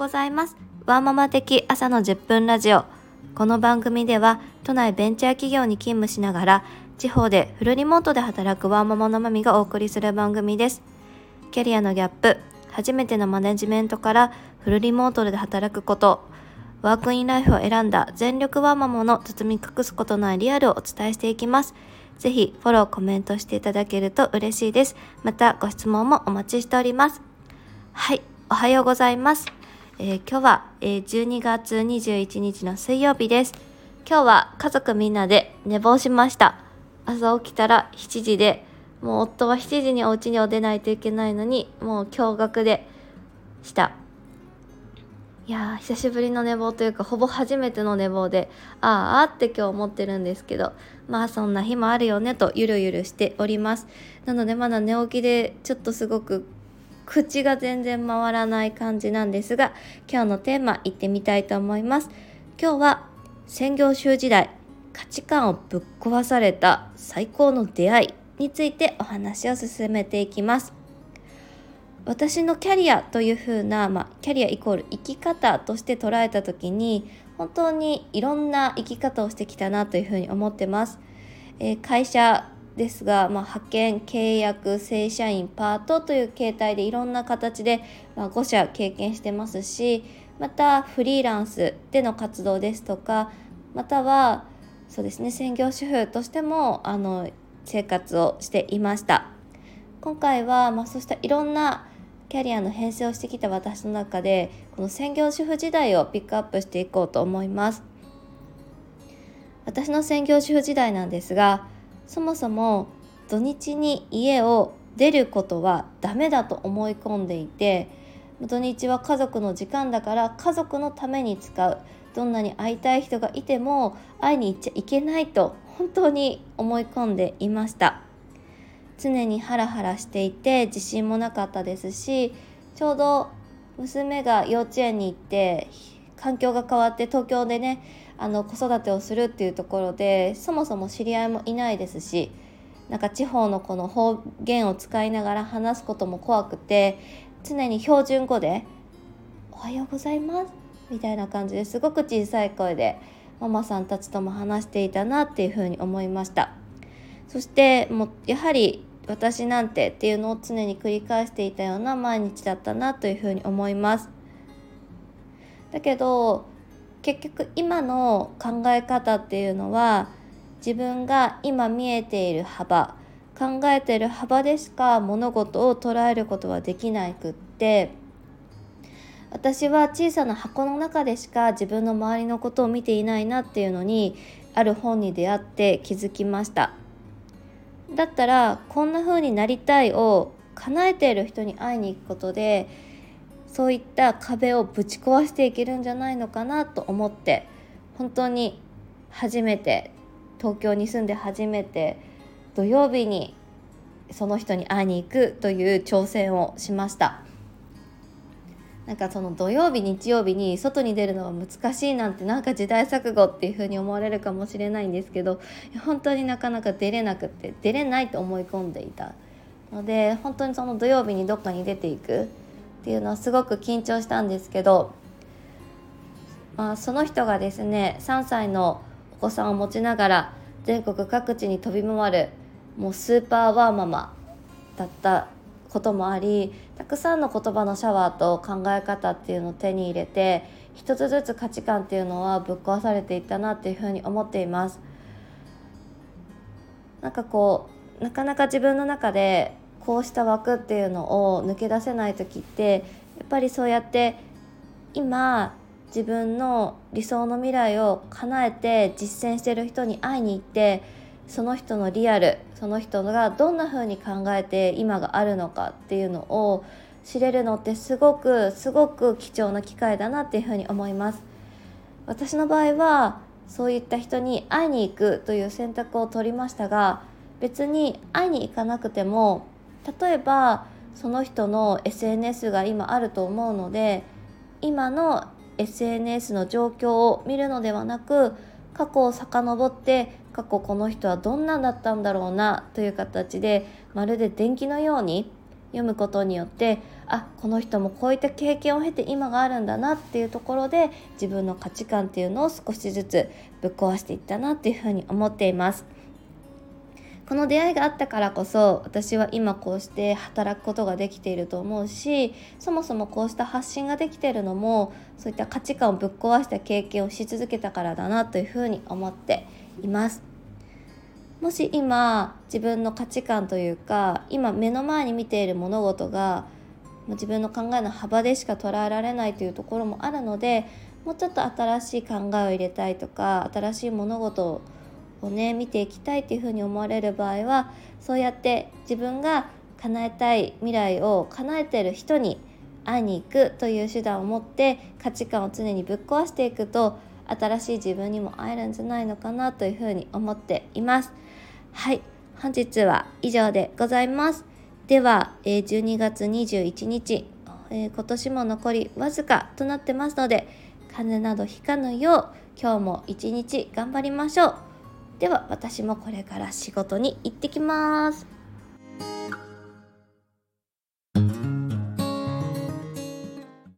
ございますワーママ的朝の10分ラジオこの番組では都内ベンチャー企業に勤務しながら地方でフルリモートで働くワーママのマミがお送りする番組ですキャリアのギャップ初めてのマネジメントからフルリモートで働くことワークインライフを選んだ全力ワーママの包み隠すことないリアルをお伝えしていきます。ぜひフォロー、コメントしていただけると嬉しいです。またご質問もお待ちしております。はい、おはようございます。えー、今日は、えー、12月21日の水曜日です。今日は家族みんなで寝坊しました。朝起きたら7時で、もう夫は7時にお家にお出ないといけないのに、もう驚愕でした。いやー久しぶりの寝坊というかほぼ初めての寝坊でああって今日思ってるんですけどまあそんな日もあるよねとゆるゆるしておりますなのでまだ寝起きでちょっとすごく口が全然回らない感じなんですが今日のテーマいってみたいと思います今日は専業主婦時代価値観をぶっ壊された最高の出会いについてお話を進めていきます私のキャリアというふうな、まあ、キャリアイコール生き方として捉えた時に本当にいろんな生き方をしてきたなというふうに思ってます。えー、会社ですが、まあ、派遣契約正社員パートという形態でいろんな形で、ま、5社経験してますしまたフリーランスでの活動ですとかまたはそうですね専業主婦としてもあの生活をしていました。今回は、まあ、そうしたいろんなキャリアの編成をしてきた私の中でこの専業主婦時代をピックアップしていこうと思います。私の専業主婦時代なんですがそもそも土日に家を出ることはダメだと思い込んでいて土日は家族の時間だから家族のために使うどんなに会いたい人がいても会いに行っちゃいけないと本当に思い込んでいました。常にハラハラしていて自信もなかったですしちょうど娘が幼稚園に行って環境が変わって東京でねあの子育てをするっていうところでそもそも知り合いもいないですしなんか地方のこの方言を使いながら話すことも怖くて常に標準語で「おはようございます」みたいな感じですごく小さい声でママさんたちとも話していたなっていうふうに思いましたそしてもうやはり私なんてっていうのを常に繰り返していたような毎日だったなというふうに思います。だけど結局今の考え方っていうのは自分が今見えている幅考えている幅でしか物事を捉えることはできなくって私は小さな箱の中でしか自分の周りのことを見ていないなっていうのにある本に出会って気づきました。だったらこんな風になりたいを叶えている人に会いに行くことでそういった壁をぶち壊していけるんじゃないのかなと思って本当に初めて東京に住んで初めて土曜日にその人に会いに行くという挑戦をしました。なんかその土曜日日曜日に外に出るのは難しいなんてなんか時代錯誤っていう風に思われるかもしれないんですけど本当になかなか出れなくって出れないと思い込んでいたので本当にその土曜日にどっかに出ていくっていうのはすごく緊張したんですけど、まあ、その人がですね3歳のお子さんを持ちながら全国各地に飛び回るもうスーパーワーママだったこともありたくさんの言葉のシャワーと考え方っていうのを手に入れて一つずつ価値観っていうのはぶっ壊されていったなっていうふうに思っています。なんかこうなかなか自分の中でこうした枠っていうのを抜け出せない時ってやっぱりそうやって今自分の理想の未来を叶えて実践してる人に会いに行ってその人のリアルその人がどんな風に考えて今があるのかっていうのを知れるのってすごくすごく貴重な機会だなっていうふうに思います。私の場合はそういった人に会いに行くという選択を取りましたが別に会いに行かなくても例えばその人の SNS が今あると思うので今の SNS の状況を見るのではなく過去を遡って過去この人はどんなんだったんだろうなという形でまるで電気のように読むことによってあこの人もこういった経験を経て今があるんだなっていうところで自分の価値観っていうのを少しずつぶっ壊していったなっていうふうに思っています。この出会いがあったからこそ私は今こうして働くことができていると思うしそもそもこうした発信ができているのもそういった価値観をぶっ壊した経験をし続けたからだなというふうに思っています。もし今自分の価値観というか今目の前に見ている物事が自分の考えの幅でしか捉えられないというところもあるのでもうちょっと新しい考えを入れたいとか新しい物事ををね見ていきたいっていうふうに思われる場合はそうやって自分が叶えたい未来を叶えてる人に会いに行くという手段を持って価値観を常にぶっ壊していくと新しい自分にも会えるんじゃないのかなというふうに思っています。はい本日は以上でございますでは、え12月21日、え今年も残りわずかとなってますので風邪などひかぬよう今日も一日頑張りましょうでは私もこれから仕事に行ってきます。